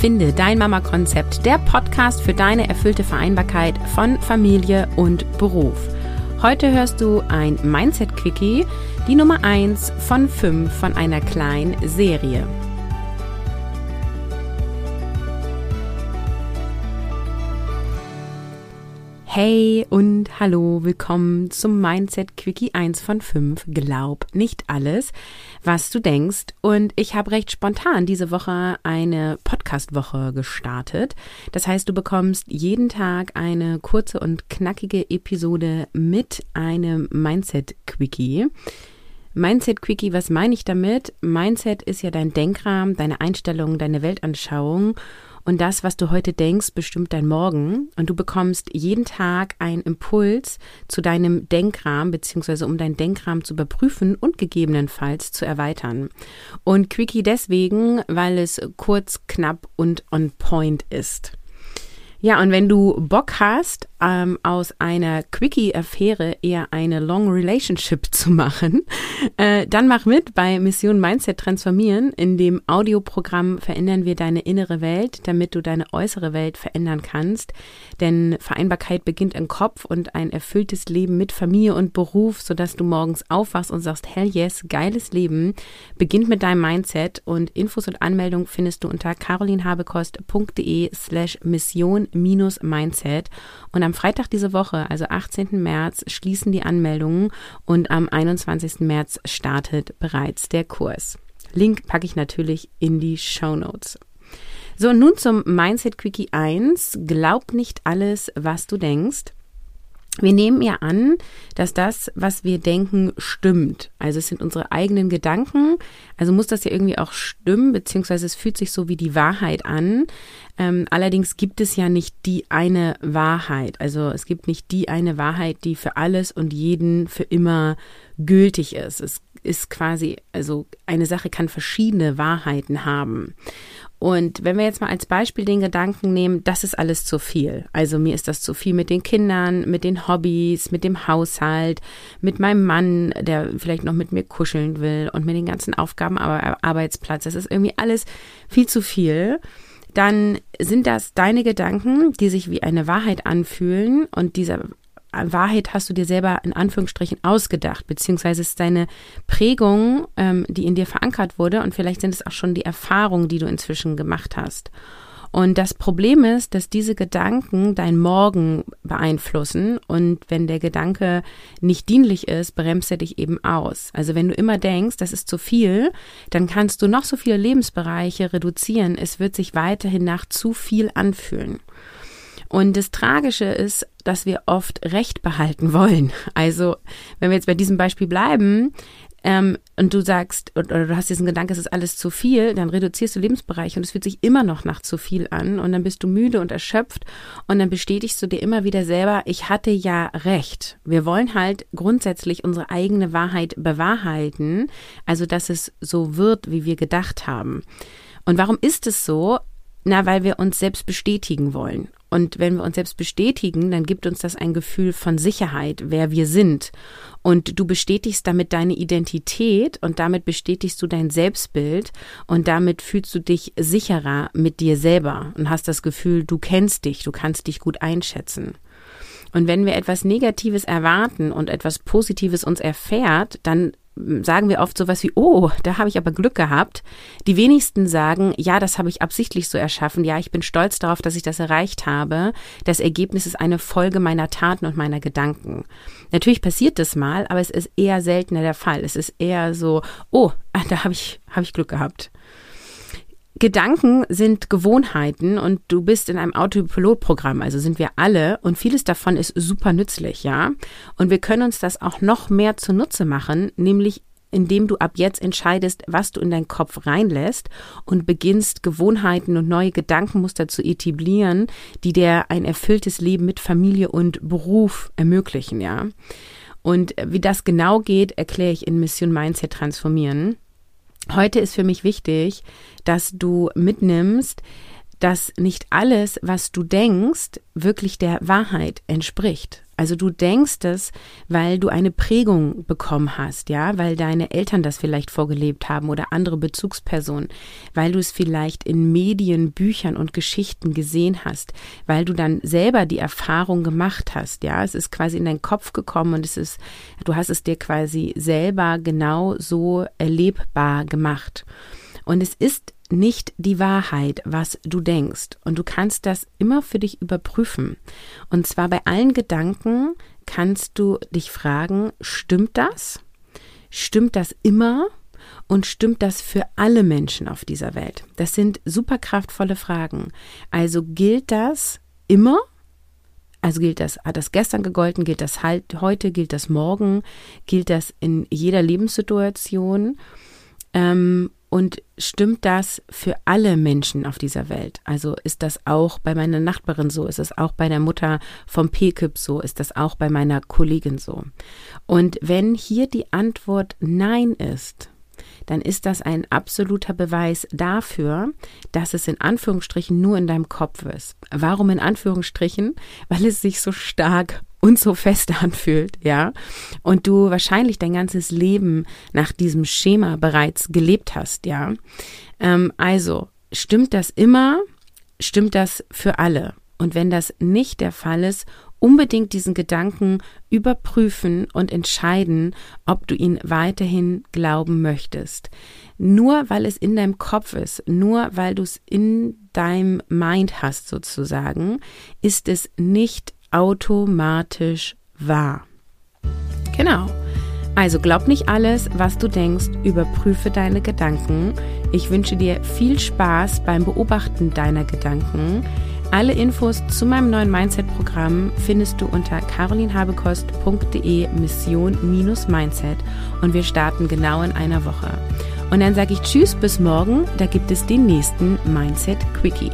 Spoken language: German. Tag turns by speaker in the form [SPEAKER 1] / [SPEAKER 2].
[SPEAKER 1] Finde dein Mama-Konzept, der Podcast für deine erfüllte Vereinbarkeit von Familie und Beruf. Heute hörst du ein Mindset-Quickie, die Nummer 1 von 5 von einer kleinen Serie. Hey und hallo, willkommen zum Mindset Quickie 1 von 5. Glaub nicht alles, was du denkst. Und ich habe recht spontan diese Woche eine Podcast-Woche gestartet. Das heißt, du bekommst jeden Tag eine kurze und knackige Episode mit einem Mindset Quickie. Mindset Quickie, was meine ich damit? Mindset ist ja dein Denkrahmen, deine Einstellung, deine Weltanschauung. Und das, was du heute denkst, bestimmt dein Morgen. Und du bekommst jeden Tag einen Impuls zu deinem Denkrahmen, beziehungsweise um deinen Denkrahmen zu überprüfen und gegebenenfalls zu erweitern. Und Quickie deswegen, weil es kurz, knapp und on point ist. Ja, und wenn du Bock hast, ähm, aus einer Quickie-Affäre eher eine Long Relationship zu machen, äh, dann mach mit bei Mission Mindset Transformieren. In dem Audioprogramm verändern wir deine innere Welt, damit du deine äußere Welt verändern kannst. Denn Vereinbarkeit beginnt im Kopf und ein erfülltes Leben mit Familie und Beruf, sodass du morgens aufwachst und sagst, hell yes, geiles Leben, beginnt mit deinem Mindset und Infos und Anmeldung findest du unter carolinhabekost.de slash mission Mindset. Und am Freitag diese Woche, also 18. März, schließen die Anmeldungen und am 21. März startet bereits der Kurs. Link packe ich natürlich in die Show Notes. So, nun zum Mindset Quickie 1. Glaub nicht alles, was du denkst. Wir nehmen ja an, dass das, was wir denken, stimmt. Also es sind unsere eigenen Gedanken. Also muss das ja irgendwie auch stimmen, beziehungsweise es fühlt sich so wie die Wahrheit an. Ähm, allerdings gibt es ja nicht die eine Wahrheit. Also es gibt nicht die eine Wahrheit, die für alles und jeden für immer gültig ist. Es ist quasi, also eine Sache kann verschiedene Wahrheiten haben. Und wenn wir jetzt mal als Beispiel den Gedanken nehmen, das ist alles zu viel. Also mir ist das zu viel mit den Kindern, mit den Hobbys, mit dem Haushalt, mit meinem Mann, der vielleicht noch mit mir kuscheln will und mit den ganzen Aufgaben am Arbeitsplatz. Das ist irgendwie alles viel zu viel. Dann sind das deine Gedanken, die sich wie eine Wahrheit anfühlen und dieser Wahrheit hast du dir selber in Anführungsstrichen ausgedacht, beziehungsweise ist deine Prägung, ähm, die in dir verankert wurde und vielleicht sind es auch schon die Erfahrungen, die du inzwischen gemacht hast. Und das Problem ist, dass diese Gedanken dein Morgen beeinflussen und wenn der Gedanke nicht dienlich ist, bremst er dich eben aus. Also wenn du immer denkst, das ist zu viel, dann kannst du noch so viele Lebensbereiche reduzieren. Es wird sich weiterhin nach zu viel anfühlen. Und das Tragische ist, dass wir oft Recht behalten wollen. Also, wenn wir jetzt bei diesem Beispiel bleiben, ähm, und du sagst, oder du hast diesen Gedanken, es ist alles zu viel, dann reduzierst du Lebensbereiche und es fühlt sich immer noch nach zu viel an und dann bist du müde und erschöpft und dann bestätigst du dir immer wieder selber, ich hatte ja recht. Wir wollen halt grundsätzlich unsere eigene Wahrheit bewahrheiten, also dass es so wird, wie wir gedacht haben. Und warum ist es so? Na, weil wir uns selbst bestätigen wollen. Und wenn wir uns selbst bestätigen, dann gibt uns das ein Gefühl von Sicherheit, wer wir sind. Und du bestätigst damit deine Identität und damit bestätigst du dein Selbstbild und damit fühlst du dich sicherer mit dir selber und hast das Gefühl, du kennst dich, du kannst dich gut einschätzen. Und wenn wir etwas Negatives erwarten und etwas Positives uns erfährt, dann sagen wir oft sowas wie, oh, da habe ich aber Glück gehabt. Die wenigsten sagen, ja, das habe ich absichtlich so erschaffen. Ja, ich bin stolz darauf, dass ich das erreicht habe. Das Ergebnis ist eine Folge meiner Taten und meiner Gedanken. Natürlich passiert das mal, aber es ist eher seltener der Fall. Es ist eher so, oh, da habe ich, habe ich Glück gehabt. Gedanken sind Gewohnheiten und du bist in einem Autopilotprogramm, also sind wir alle und vieles davon ist super nützlich, ja. Und wir können uns das auch noch mehr zunutze machen, nämlich indem du ab jetzt entscheidest, was du in deinen Kopf reinlässt und beginnst Gewohnheiten und neue Gedankenmuster zu etablieren, die dir ein erfülltes Leben mit Familie und Beruf ermöglichen, ja. Und wie das genau geht, erkläre ich in Mission Mindset transformieren. Heute ist für mich wichtig, dass du mitnimmst, dass nicht alles, was du denkst, wirklich der Wahrheit entspricht. Also du denkst es, weil du eine Prägung bekommen hast, ja, weil deine Eltern das vielleicht vorgelebt haben oder andere Bezugspersonen, weil du es vielleicht in Medien, Büchern und Geschichten gesehen hast, weil du dann selber die Erfahrung gemacht hast, ja, es ist quasi in deinen Kopf gekommen und es ist, du hast es dir quasi selber genau so erlebbar gemacht. Und es ist nicht die Wahrheit, was du denkst. Und du kannst das immer für dich überprüfen. Und zwar bei allen Gedanken kannst du dich fragen, stimmt das? Stimmt das immer? Und stimmt das für alle Menschen auf dieser Welt? Das sind super kraftvolle Fragen. Also gilt das immer? Also gilt das, hat das gestern gegolten, gilt das halt heute, gilt das morgen, gilt das in jeder Lebenssituation? Ähm, und stimmt das für alle Menschen auf dieser Welt? Also ist das auch bei meiner Nachbarin so? Ist das auch bei der Mutter vom PKIP so? Ist das auch bei meiner Kollegin so? Und wenn hier die Antwort Nein ist, dann ist das ein absoluter Beweis dafür, dass es in Anführungsstrichen nur in deinem Kopf ist. Warum in Anführungsstrichen? Weil es sich so stark und so fest anfühlt, ja, und du wahrscheinlich dein ganzes Leben nach diesem Schema bereits gelebt hast, ja. Ähm, also, stimmt das immer? Stimmt das für alle? Und wenn das nicht der Fall ist, unbedingt diesen Gedanken überprüfen und entscheiden, ob du ihn weiterhin glauben möchtest. Nur weil es in deinem Kopf ist, nur weil du es in deinem Mind hast sozusagen, ist es nicht automatisch wahr. Genau. Also glaub nicht alles, was du denkst, überprüfe deine Gedanken. Ich wünsche dir viel Spaß beim Beobachten deiner Gedanken. Alle Infos zu meinem neuen Mindset-Programm findest du unter carolinhabekost.de Mission-Mindset und wir starten genau in einer Woche. Und dann sage ich Tschüss bis morgen, da gibt es den nächsten Mindset Quickie.